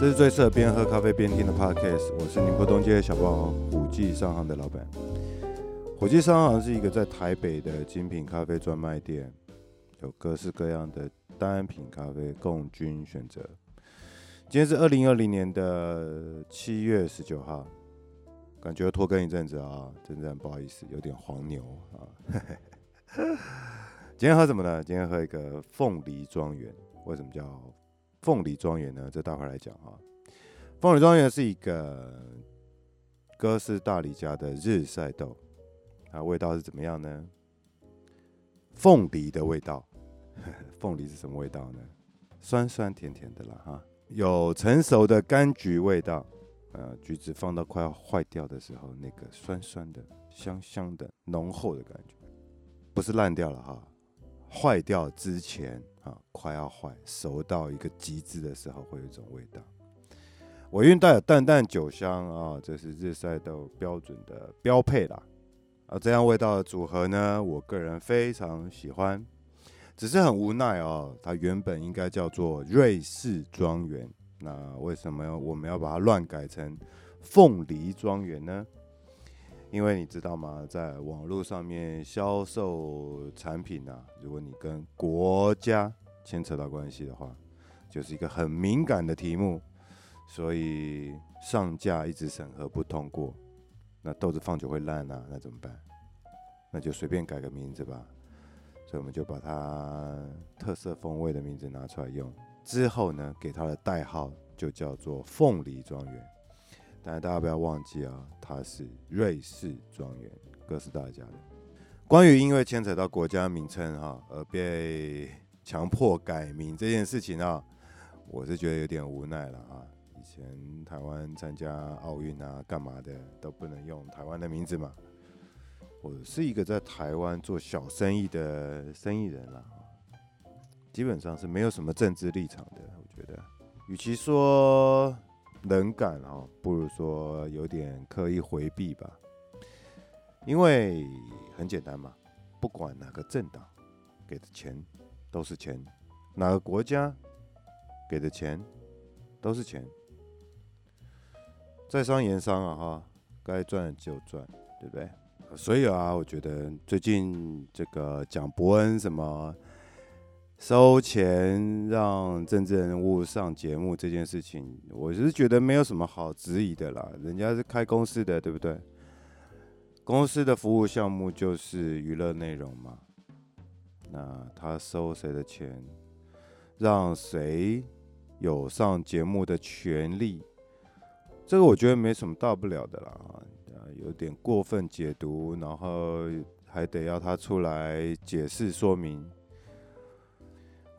这是最适合边喝咖啡边听的 podcast。我是宁波东街小包虎记商行的老板。虎记商行是一个在台北的精品咖啡专卖店，有各式各样的单品咖啡供君选择。今天是二零二零年的七月十九号，感觉拖更一阵子啊，真的不好意思，有点黄牛啊。今天喝什么呢？今天喝一个凤梨庄园。为什么叫凤梨庄园呢？这待会来讲哈。凤梨庄园是一个哥斯大黎加的日晒豆，它味道是怎么样呢？凤梨的味道，凤梨是什么味道呢？酸酸甜甜的啦哈，有成熟的柑橘味道，呃，橘子放到快要坏掉的时候，那个酸酸的、香香的、浓厚的感觉，不是烂掉了哈，坏掉之前。快要坏，熟到一个极致的时候，会有一种味道。尾韵带有淡淡酒香啊，这是日晒豆标准的标配啦。啊，这样味道的组合呢，我个人非常喜欢。只是很无奈哦，它原本应该叫做瑞士庄园，那为什么我们要把它乱改成凤梨庄园呢？因为你知道吗，在网络上面销售产品啊，如果你跟国家牵扯到关系的话，就是一个很敏感的题目，所以上架一直审核不通过，那豆子放久会烂啊，那怎么办？那就随便改个名字吧。所以我们就把它特色风味的名字拿出来用，之后呢，给它的代号就叫做凤梨庄园。但是大家不要忘记啊，他是瑞士庄园，哥斯大家的。关于因为牵扯到国家名称哈而被强迫改名这件事情啊，我是觉得有点无奈了啊。以前台湾参加奥运啊，干嘛的都不能用台湾的名字嘛。我是一个在台湾做小生意的生意人了，基本上是没有什么政治立场的。我觉得，与其说。冷感啊，不如说有点刻意回避吧。因为很简单嘛，不管哪个政党给的钱都是钱，哪个国家给的钱都是钱。在商言商啊，哈，该赚就赚，对不对？所以啊，我觉得最近这个讲伯恩什么。收钱让政治人物上节目这件事情，我是觉得没有什么好质疑的啦。人家是开公司的，对不对？公司的服务项目就是娱乐内容嘛。那他收谁的钱，让谁有上节目的权利，这个我觉得没什么大不了的啦。啊有点过分解读，然后还得要他出来解释说明。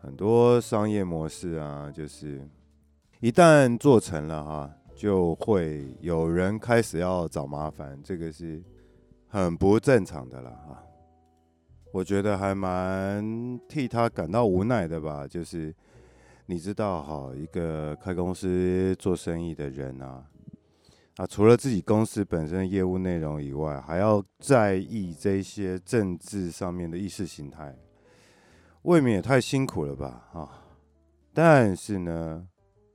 很多商业模式啊，就是一旦做成了哈，就会有人开始要找麻烦，这个是很不正常的了哈。我觉得还蛮替他感到无奈的吧，就是你知道哈，一个开公司做生意的人啊，啊，除了自己公司本身的业务内容以外，还要在意这些政治上面的意识形态。未免也太辛苦了吧，啊！但是呢，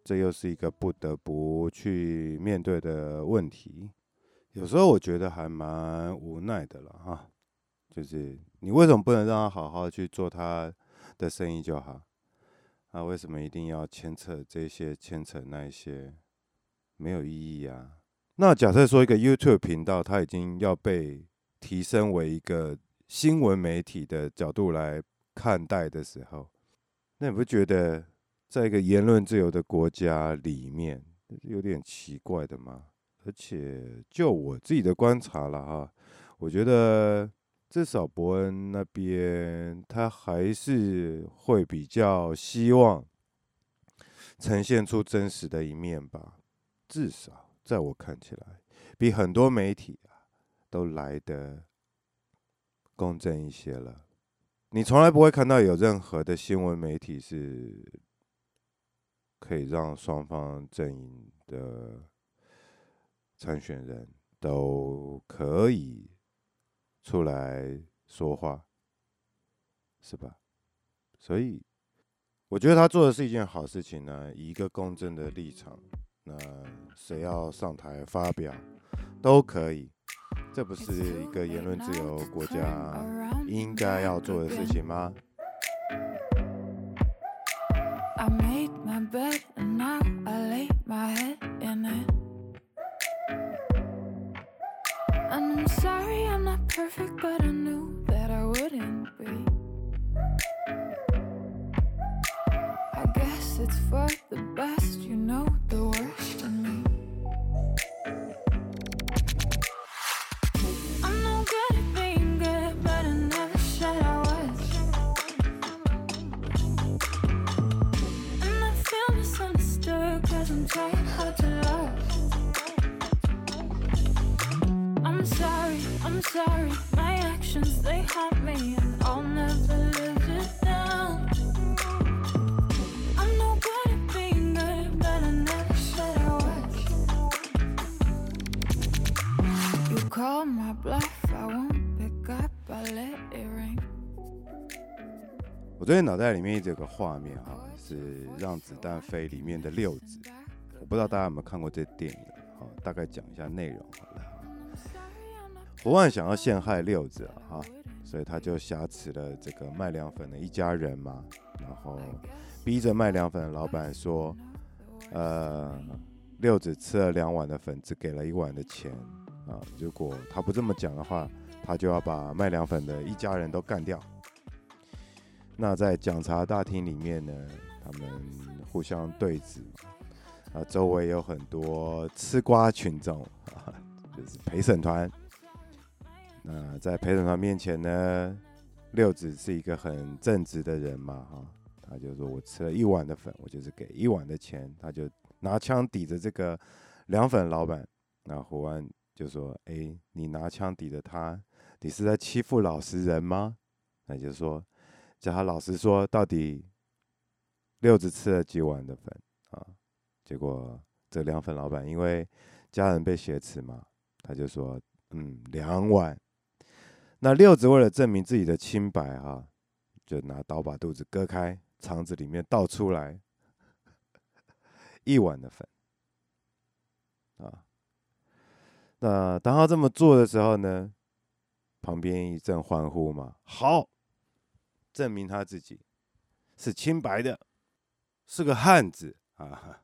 这又是一个不得不去面对的问题。有时候我觉得还蛮无奈的了，哈。就是你为什么不能让他好好去做他的生意就好？啊，为什么一定要牵扯这些、牵扯那一些？没有意义啊。那假设说一个 YouTube 频道，它已经要被提升为一个新闻媒体的角度来。看待的时候，那你不觉得在一个言论自由的国家里面有点奇怪的吗？而且就我自己的观察了哈，我觉得至少伯恩那边他还是会比较希望呈现出真实的一面吧。至少在我看起来，比很多媒体啊都来的公正一些了。你从来不会看到有任何的新闻媒体是可以让双方阵营的参选人都可以出来说话，是吧？所以我觉得他做的是一件好事情呢，以一个公正的立场，那谁要上台发表都可以，这不是一个言论自由国家应该要做的事情吗？I'm sorry my actions they help me and I'll never lose it now 我最近脑袋里面一直有个画面哈，是《让子弹飞》里面的六子，我不知道大家有没有看过这电影，好，大概讲一下内容好了。胡万想要陷害六子啊，哈，所以他就挟持了这个卖凉粉的一家人嘛，然后逼着卖凉粉的老板说，呃，六子吃了两碗的粉，只给了一碗的钱啊，如果他不这么讲的话，他就要把卖凉粉的一家人都干掉。那在讲茶大厅里面呢，他们互相对峙，啊，周围有很多吃瓜群众，啊，就是陪审团。那在陪审团面前呢，六子是一个很正直的人嘛，哈，他就说我吃了一碗的粉，我就是给一碗的钱，他就拿枪抵着这个凉粉老板。那胡安就说，哎，你拿枪抵着他，你是在欺负老实人吗？那就说。叫他老实说，到底六子吃了几碗的粉啊？结果这凉粉老板因为家人被挟持嘛，他就说嗯，两碗。那六子为了证明自己的清白、啊，就拿刀把肚子割开，肠子里面倒出来一碗的粉啊。那当他这么做的时候呢，旁边一阵欢呼嘛，好。证明他自己是清白的，是个汉子啊！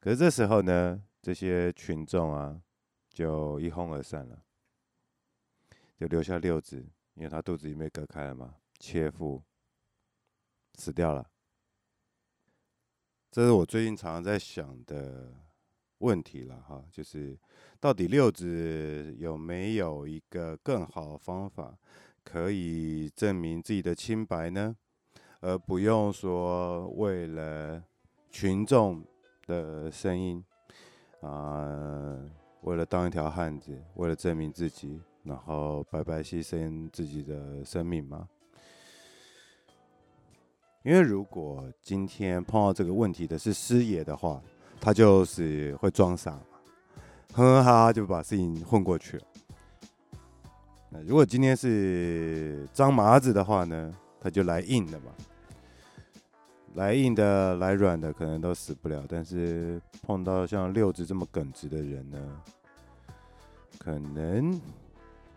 可是这时候呢，这些群众啊，就一哄而散了，留下六子，因为他肚子里面割开了嘛，切腹死掉了。这是我最近常常在想的问题了哈，就是到底六子有没有一个更好的方法？可以证明自己的清白呢，而不用说为了群众的声音啊、为了当一条汉子，为了证明自己，然后白白牺牲自己的生命吗？因为如果今天碰到这个问题的是师爷的话，他就是会装傻，哼哼哈哈就把事情混过去了。那如果今天是张麻子的话呢，他就来硬的嘛，来硬的、来软的，可能都死不了。但是碰到像六子这么耿直的人呢，可能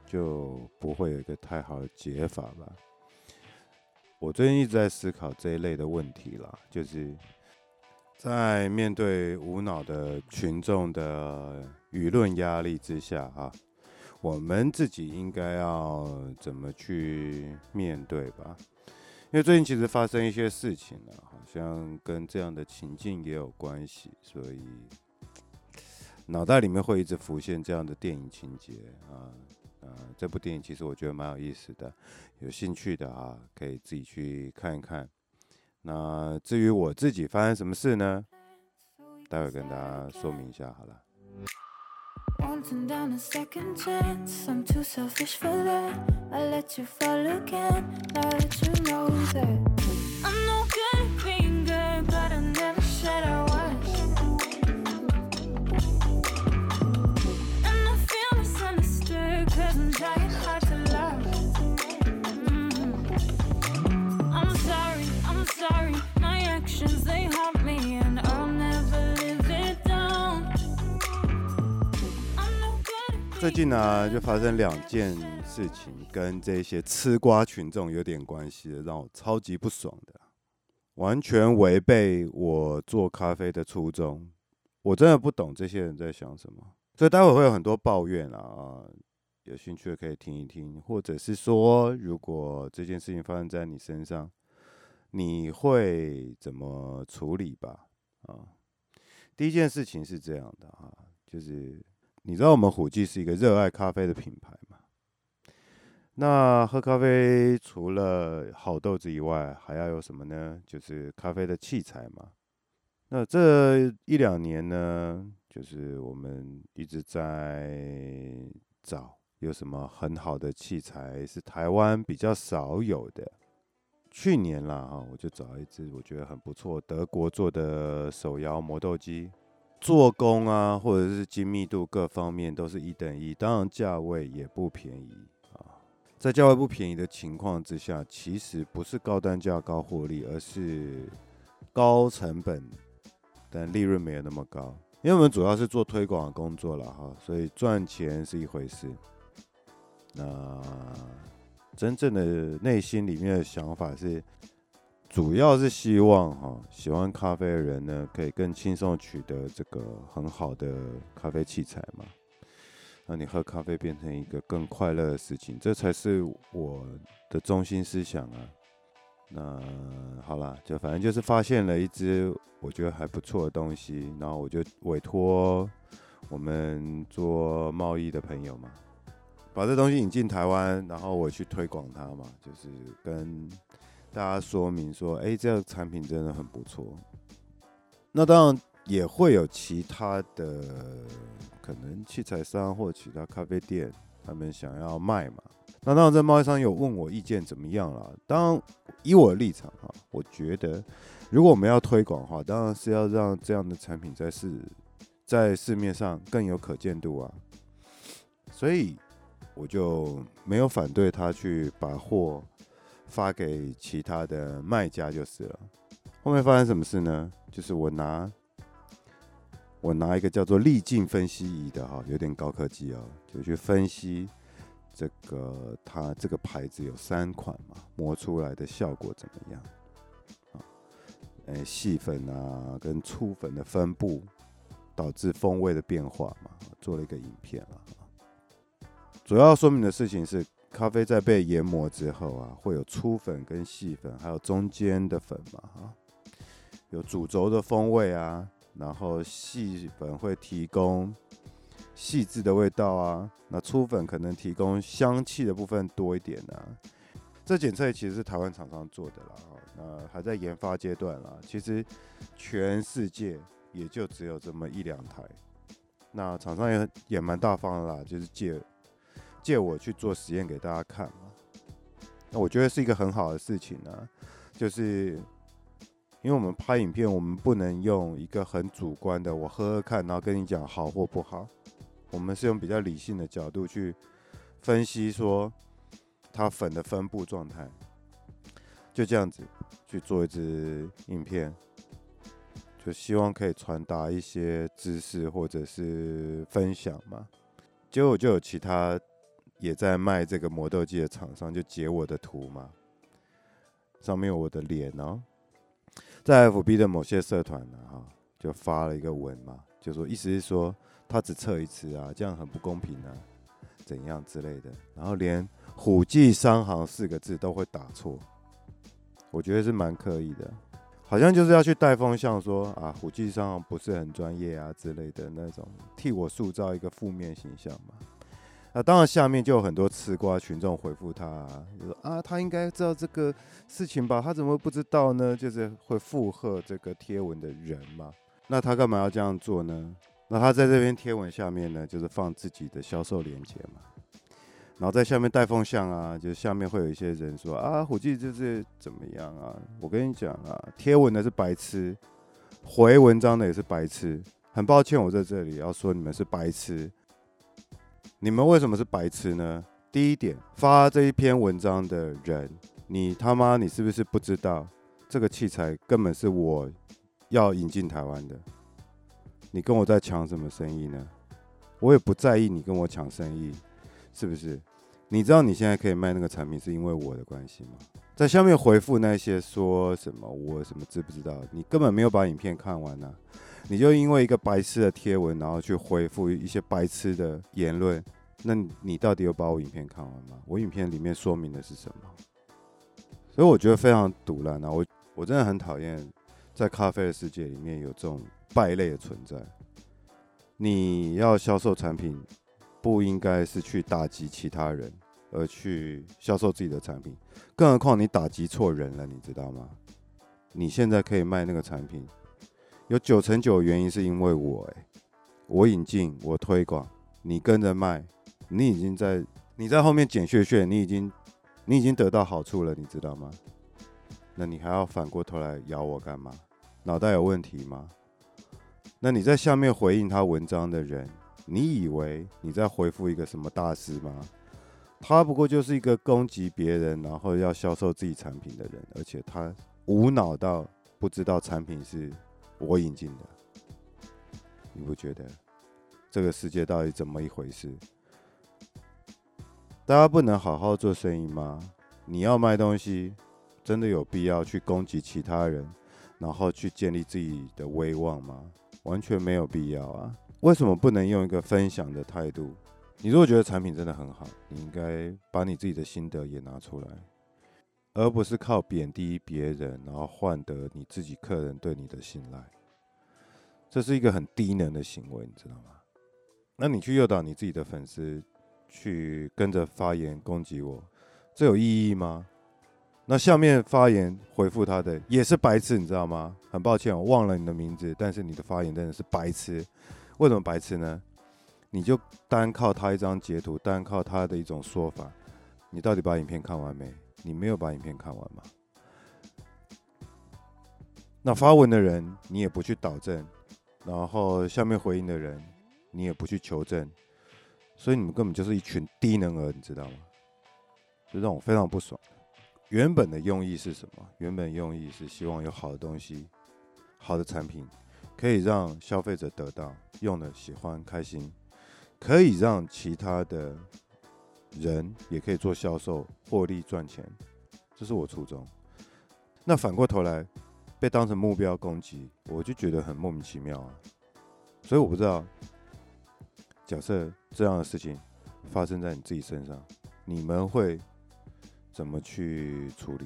就不会有一个太好的解法吧。我最近一直在思考这一类的问题啦，就是在面对无脑的群众的舆论压力之下，哈。我们自己应该要怎么去面对吧？因为最近其实发生一些事情了，好像跟这样的情境也有关系，所以脑袋里面会一直浮现这样的电影情节啊这部电影其实我觉得蛮有意思的有兴趣的啊可以自己去看一看那至于我自己发生什么事呢待会跟大家说明一下好了 done second chance i'm too selfish for that I let you follow you know that 最近呢、就发生两件事情，跟这些吃瓜群众有点关系的，让我超级不爽的，完全违背我做咖啡的初衷。我真的不懂这些人在想什么，所以待会会有很多抱怨啊，有兴趣的可以听一听，或者是说，如果这件事情发生在你身上，你会怎么处理吧？啊，第一件事情是这样的啊，就是。你知道我们虎记是一个热爱咖啡的品牌吗？那喝咖啡除了好豆子以外，还要有什么呢？就是咖啡的器材嘛。那这一两年呢，就是我们一直在找有什么很好的器材是台湾比较少有的。去年啦，哈，我就找一只我觉得很不错，德国做的手摇磨豆机。做工啊，或者是精密度各方面都是一等一，当然价位也不便宜啊。在价位不便宜的情况之下，其实不是高单价高获利，而是高成本，但利润没有那么高。因为我们主要是做推广的工作了哈，所以赚钱是一回事。那真正的内心里面的想法是。主要是希望哈，喜欢咖啡的人呢，可以更轻松取得这个很好的咖啡器材嘛，让你喝咖啡变成一个更快乐的事情，这才是我的中心思想啊。那好了，就反正就是发现了一支我觉得还不错的东西，然后我就委托我们做贸易的朋友嘛，把这东西引进台湾，然后我去推广它嘛，就是跟。大家说明说，哎，这个产品真的很不错。那当然也会有其他的可能器材商或其他咖啡店，他们想要卖嘛。那当然，这贸易商有问我意见怎么样了。当然，以我的立场啊，我觉得如果我们要推广的话，当然是要让这样的产品在市在市面上更有可见度啊。所以我就没有反对他去把货。发给其他的卖家就是了。后面发生什么事呢？就是我拿我拿一个叫做粒径分析仪的哈，有点高科技哦，就去分析这个它这个牌子有三款嘛，磨出来的效果怎么样？啊，诶，细粉啊跟粗粉的分布导致风味的变化嘛，做了一个影片了。主要说明的事情是。咖啡在被研磨之后啊，会有粗粉跟细粉，还有中间的粉嘛，哈，有主轴的风味啊，然后细粉会提供细致的味道啊，那粗粉可能提供香气的部分多一点啊。这检测其实是台湾厂商做的啦，那还在研发阶段啦。其实全世界也就只有这么一两台，那厂商也也蛮大方的啦，就是借。借我去做实验给大家看嘛，那我觉得是一个很好的事情呢、就是因为我们拍影片，我们不能用一个很主观的我喝喝看，然后跟你讲好或不好。我们是用比较理性的角度去分析说它粉的分布状态，就这样子去做一支影片，就希望可以传达一些知识或者是分享嘛。结果就有其他。也在卖这个磨豆机的厂商就截我的图嘛，上面有我的脸哦，在 FB 的某些社团呢，哈，就发了一个文嘛，就说意思是说他只测一次啊，这样很不公平啊，怎样之类的，然后连“虎记商行”四个字都会打错，我觉得是蛮刻意的，好像就是要去带风向说啊，虎记商行不是很专业啊之类的那种，替我塑造一个负面形象嘛。那当然，下面就有很多吃瓜群众回复他，啊，就说啊，他应该知道这个事情吧？他怎么会不知道呢？就是会附和这个贴文的人嘛。那他干嘛要这样做呢？那他在这篇贴文下面呢，就是放自己的销售链接嘛。然后在下面带风向啊，就是下面会有一些人说啊，虎记就是怎么样啊？我跟你讲啊，贴文的是白痴，回文章的也是白痴。很抱歉，我在这里要说你们是白痴。你们为什么是白痴呢？第一点，发这一篇文章的人，你他妈，你是不是不知道这个器材根本是我要引进台湾的？你跟我在抢什么生意呢？我也不在意你跟我抢生意，是不是？你知道你现在可以卖那个产品是因为我的关系吗？在下面回复那些说什么我什么知不知道？你根本没有把影片看完呢、你就因为一个白痴的贴文，然后去回复一些白痴的言论，那你到底有把我影片看完吗？我影片里面说明的是什么？所以我觉得非常赌烂啊！我我真的很讨厌在咖啡的世界里面有这种败类的存在。你要销售产品，不应该是去打击其他人，而去销售自己的产品。更何况你打击错人了，你知道吗？你现在可以卖那个产品，有九成九的原因是因为我，欸，我引进，我推广，你跟着卖，你已经在你在后面捡血血，你已经你已经得到好处了，你知道吗？那你还要反过头来咬我干嘛？脑袋有问题吗？那你在下面回应他文章的人，你以为你在回复一个什么大师吗？他不过就是一个攻击别人，然后要销售自己产品的人，而且他无脑到不知道产品是我引进的。你不觉得这个世界到底怎么一回事？大家不能好好做生意吗？你要卖东西，真的有必要去攻击其他人，然后去建立自己的威望吗？完全没有必要啊！为什么不能用一个分享的态度？你如果觉得产品真的很好，你应该把你自己的心得也拿出来，而不是靠贬低别人，然后换得你自己客人对你的信赖。这是一个很低能的行为，你知道吗？那你去诱导你自己的粉丝去跟着发言攻击我，这有意义吗？那下面发言回复他的也是白痴，你知道吗？很抱歉，我忘了你的名字，但是你的发言真的是白痴。为什么白痴呢？你就单靠他一张截图，单靠他的一种说法，你到底把影片看完没？你没有把影片看完吗？那发文的人你也不去导正，然后下面回应的人你也不去求证，所以你们根本就是一群低能儿，你知道吗？就让我非常不爽。原本的用意是什么？原本用意是希望有好的东西、好的产品，可以让消费者得到用的喜欢、开心，可以让其他的人也可以做销售、获利赚钱，这是我初衷。那反过头来被当成目标攻击，我就觉得很莫名其妙啊。所以我不知道，假设这样的事情发生在你自己身上，你们会？怎么去处理？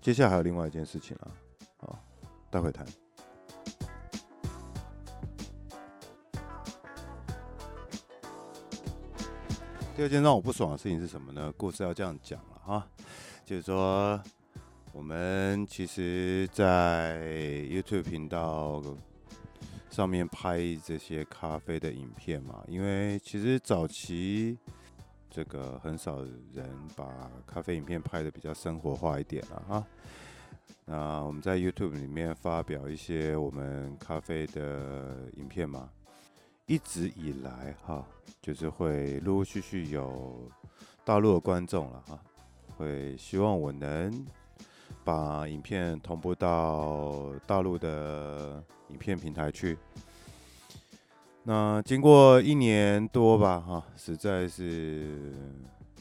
接下来还有另外一件事情啊，啊，待会谈。第二件让我不爽的事情是什么呢？故事要这样讲了哈，就是说，我们其实，在 YouTube 频道上面拍这些咖啡的影片嘛，因为其实早期。这个很少人把咖啡影片拍得比较生活化一点了哈。那我们在 YouTube 里面发表一些我们咖啡的影片嘛，一直以来哈，就是会陆陆续续有大陆的观众了哈，会希望我能把影片同步到大陆的影片平台去。那经过一年多吧，哈，实在是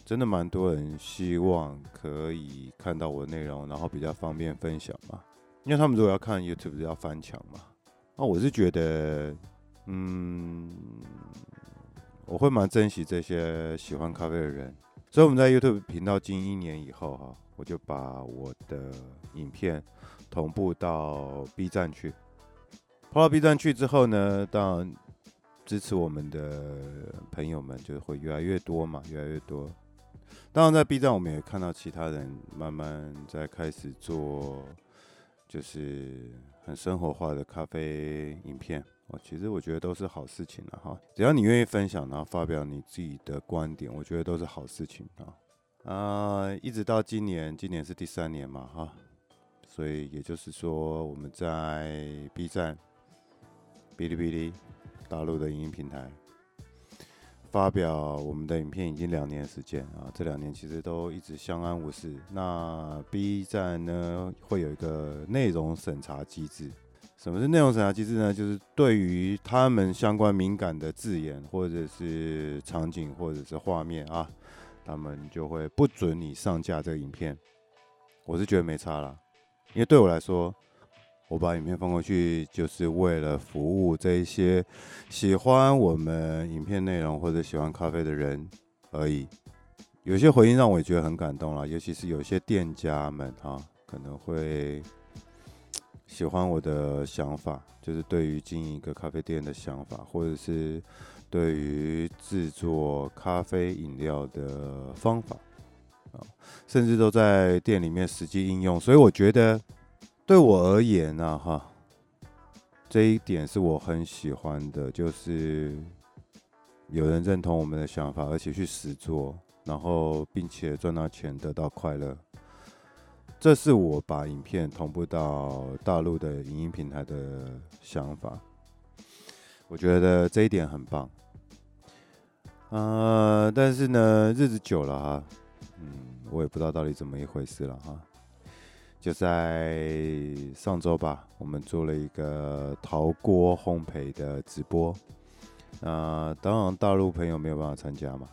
真的蛮多人希望可以看到我的内容，然后比较方便分享嘛。因为他们如果要看 YouTube 要翻墙嘛。那我是觉得，嗯，我会蛮珍惜这些喜欢咖啡的人。所以我们在 YouTube 频道经营一年以后，哈，我就把我的影片同步到 B 站去。跑到 B 站去之后呢，当然。支持我们的朋友们就会越来越多嘛，越来越多。当然，在 B 站我们也看到其他人慢慢在开始做，就是很生活化的咖啡影片。哦，其实我觉得都是好事情了哈。只要你愿意分享，然后发表你自己的观点，我觉得都是好事情啊。啊，一直到今年，今年是第三年嘛哈，所以也就是说，我们在 B 站、哔哩哔哩。大陆的影音平台发表我们的影片已经两年时间啊，这两年其实都一直相安无事。那 B 站呢，会有一个内容审查机制，什么是内容审查机制呢？就是对于他们相关敏感的字眼，或者是场景，或者是画面啊，他们就会不准你上架这个影片。我是觉得没差啦，因为对我来说，我把影片放过去，就是为了服务这一些喜欢我们影片内容或者喜欢咖啡的人而已。有些回应让我也觉得很感动啦，尤其是有些店家们哈，可能会喜欢我的想法，就是对于经营一个咖啡店的想法，或者是对于制作咖啡饮料的方法啊，甚至都在店里面实际应用，所以我觉得。对我而言呢，哈，这一点是我很喜欢的，就是有人认同我们的想法，而且去实做，然后并且赚到钱，得到快乐。这是我把影片同步到大陆的影音平台的想法。我觉得这一点很棒。呃，但是呢，日子久了哈，嗯，我也不知道到底怎么一回事了哈。就在上周吧，我们做了一个陶锅烘焙的直播。呃，当然大陆朋友没有办法参加嘛，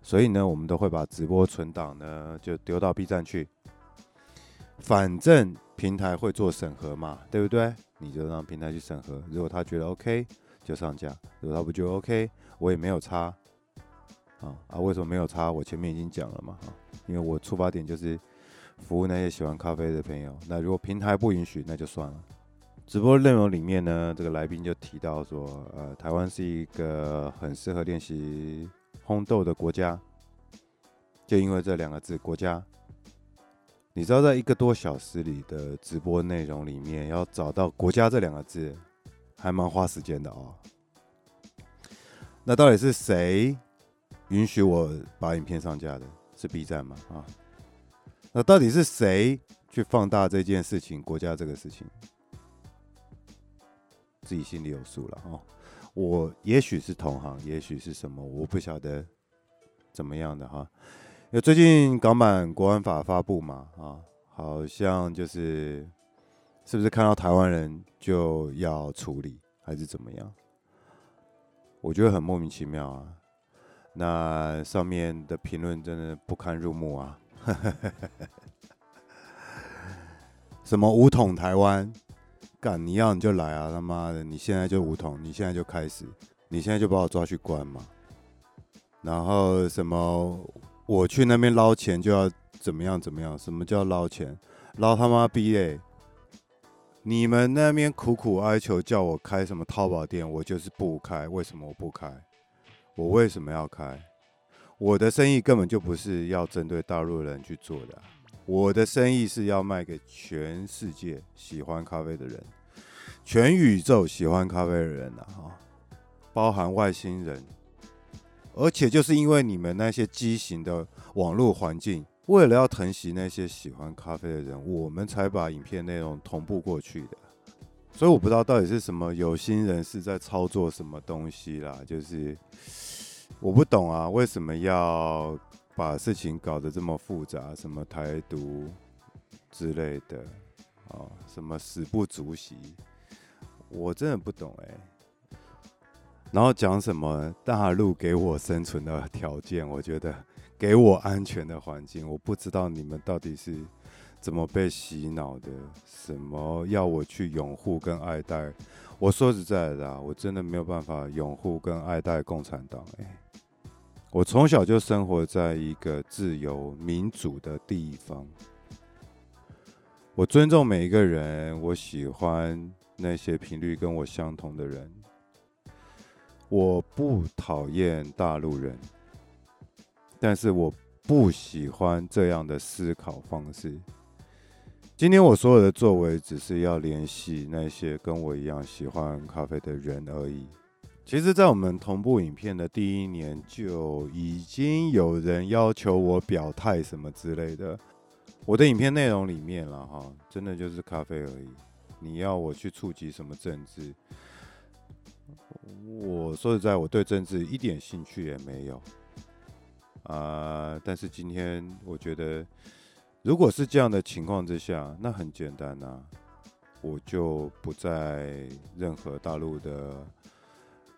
所以呢，我们都会把直播存档呢就丢到 B 站去。反正平台会做审核嘛，对不对？你就让平台去审核，如果他觉得 OK 就上架，如果他不觉得 OK，我也没有差。啊啊，为什么没有差？我前面已经讲了嘛，啊，因为我出发点就是。服务那些喜欢咖啡的朋友。那如果平台不允许，那就算了。直播内容里面呢，这个来宾就提到说，呃，台湾是一个很适合练习烘豆的国家。就因为这两个字“国家”，你知道，在一个多小时里的直播内容里面，要找到“国家”这两个字，还蛮花时间的哦。那到底是谁允许我把影片上架的？是 B 站吗？啊？那到底是谁去放大这件事情？国家这个事情，自己心里有数了哦。我也许是同行，也许是什么，我不晓得怎么样的哈。因为最近港版国安法发布嘛，啊，好像就是是不是看到台湾人就要处理，还是怎么样？我觉得很莫名其妙啊。那上面的评论真的不堪入目啊。什么五统台湾？干你要你就来啊！他妈的，你现在就五统，你现在就开始，你现在就把我抓去关嘛。然后什么我去那边捞钱就要怎么样怎么样？什么叫捞钱？捞他妈逼嘞！你们那边苦苦哀求叫我开什么淘宝店，我就是不开。为什么我不开？我为什么要开？我的生意根本就不是要针对大陆人去做的，我的生意是要卖给全世界喜欢咖啡的人，全宇宙喜欢咖啡的人呐，哈，包含外星人。而且就是因为你们那些畸形的网络环境，为了要疼惜那些喜欢咖啡的人，我们才把影片内容同步过去的。所以我不知道到底是什么有心人是在操作什么东西啦，就是。我不懂啊，为什么要把事情搞得这么复杂？什么台独之类的，哦，什么死不足惜，我真的不懂哎。然后讲什么大陆给我生存的条件，我觉得给我安全的环境，我不知道你们到底是怎么被洗脑的？什么要我去拥护跟爱戴？我说实在的，我真的没有办法拥护跟爱戴共产党哎。我从小就生活在一个自由民主的地方，我尊重每一个人，我喜欢那些频率跟我相同的人，我不讨厌大陆人，但是我不喜欢这样的思考方式。今天我所有的作为，只是要联系那些跟我一样喜欢咖啡的人而已。其实，在我们同步影片的第一年，就已经有人要求我表态什么之类的。我的影片内容里面了哈，真的就是咖啡而已。你要我去触及什么政治？我说实在，我对政治一点兴趣也没有。啊、但是今天我觉得，如果是这样的情况之下，那很简单呐、我就不在任何大陆的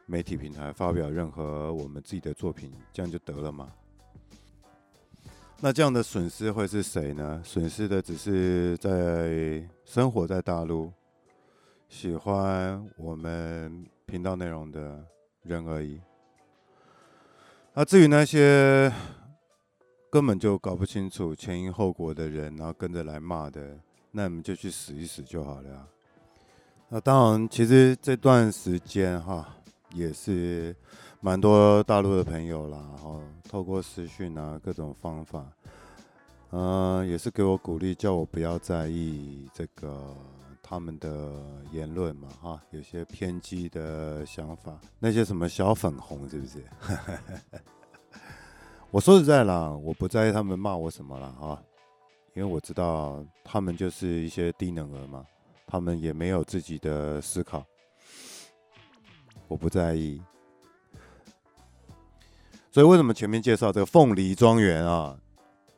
媒体平台发表任何我们自己的作品，这样就得了嘛？那这样的损失会是谁呢？损失的只是在生活在大陆、喜欢我们频道内容的人而已。那至于那些根本就搞不清楚前因后果的人，然后跟着来骂的，那你们就去死一死就好了。那当然，其实这段时间哈，也是蛮多大陆的朋友啦，然后透过私讯啊各种方法，嗯，也是给我鼓励，叫我不要在意这个他们的言论嘛，哈，有些偏激的想法，那些什么小粉红是不是？我说实在啦，我不在意他们骂我什么了啊，因为我知道他们就是一些低能儿嘛。他们也没有自己的思考，我不在意。所以为什么前面介绍这个凤梨庄园啊，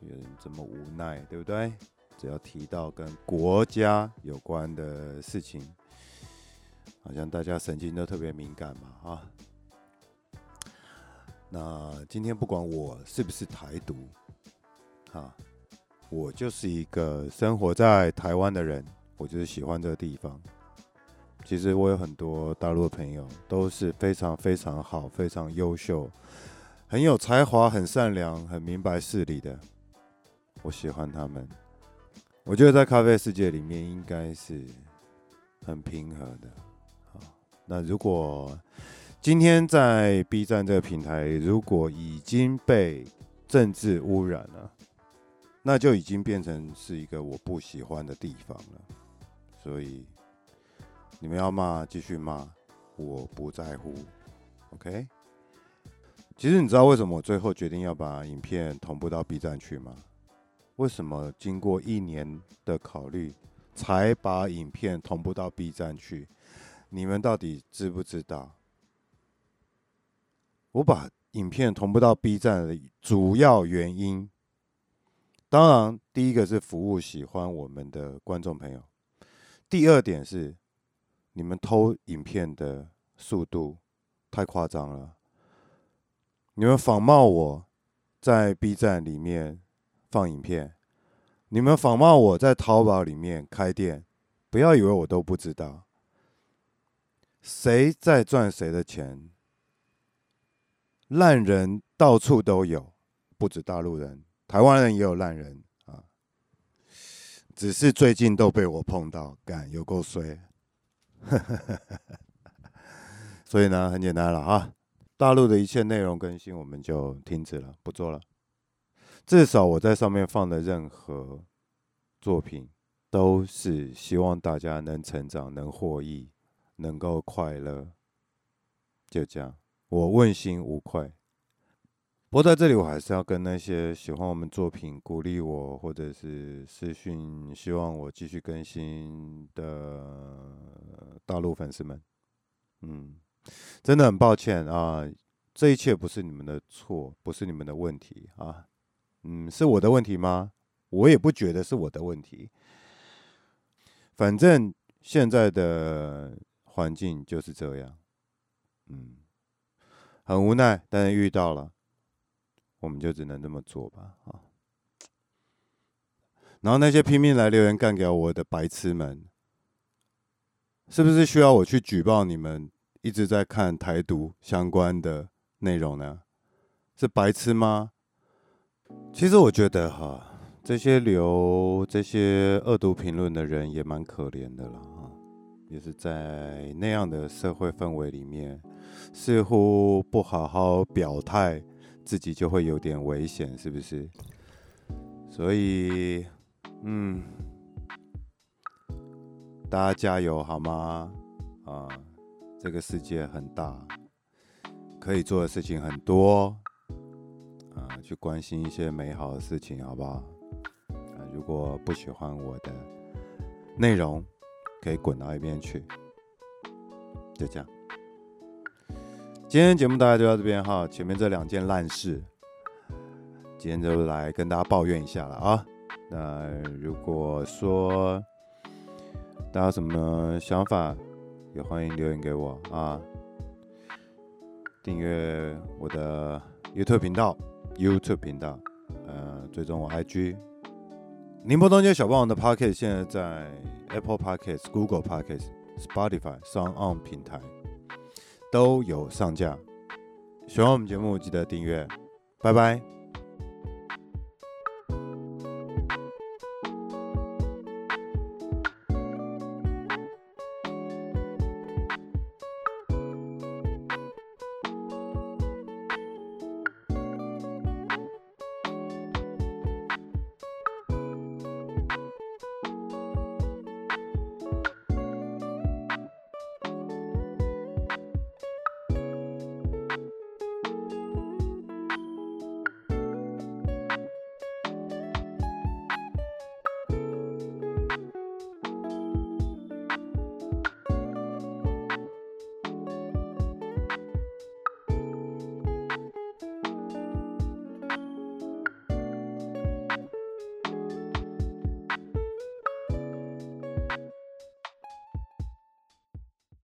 有人这么无奈，对不对？只要提到跟国家有关的事情，好像大家神经都特别敏感嘛，啊。那今天不管我是不是台独，啊，我就是一个生活在台湾的人。我就是喜欢这个地方。其实我有很多大陆的朋友，都是非常非常好、非常优秀、很有才华、很善良、很明白事理的。我喜欢他们。我觉得在咖啡世界里面应该是很平和的。好，那如果今天在 B 站这个平台，如果已经被政治污染了，那就已经变成是一个我不喜欢的地方了。所以你们要骂继续骂，我不在乎，OK？其实你知道为什么我最后决定要把影片同步到 B 站去吗？为什么经过一年的考虑才把影片同步到 B 站去？你们到底知不知道？我把影片同步到 B 站的主要原因，当然第一个是服务喜欢我们的观众朋友。第二点是，你们偷影片的速度太夸张了。你们仿冒我在 B 站里面放影片，你们仿冒我在淘宝里面开店，不要以为我都不知道，谁在赚谁的钱。烂人到处都有，不止大陆人，台湾人也有烂人啊。只是最近都被我碰到，干有够衰，所以呢，很简单了哈，大陆的一切内容更新我们就停止了，不做了。至少我在上面放的任何作品，都是希望大家能成长、能获益、能够快乐，就这样，我问心无愧。不过在这里，我还是要跟那些喜欢我们作品、鼓励我，或者是私讯希望我继续更新的大陆粉丝们，嗯，真的很抱歉啊，这一切不是你们的错，不是你们的问题啊，嗯，是我的问题吗？我也不觉得是我的问题，反正现在的环境就是这样，嗯，很无奈，但是遇到了。我们就只能这么做吧，啊！然后那些拼命来留言干掉我的白痴们，是不是需要我去举报你们一直在看台独相关的内容呢？是白痴吗？其实我觉得哈，这些留这些恶毒评论的人也蛮可怜的了，也是在那样的社会氛围里面，似乎不好好表态。自己就会有点危险，是不是？所以，嗯，大家加油好吗？啊，这个世界很大，可以做的事情很多，啊，去关心一些美好的事情，好不好？啊，如果不喜欢我的内容，可以滚到一边去，就这样。今天节目大概就到这边哈，前面这两件烂事，今天就来跟大家抱怨一下了啊。那如果说大家有什么想法，也欢迎留言给我啊！订阅我的 YouTube 频道，YouTube 频道，呃，追踪我 IG。宁波东街小霸王的 Pocket 现在在 Apple Pocket、Google Pocket、Spotify、SoundOn 平台都有上架。喜欢我们节目，记得订阅。拜拜。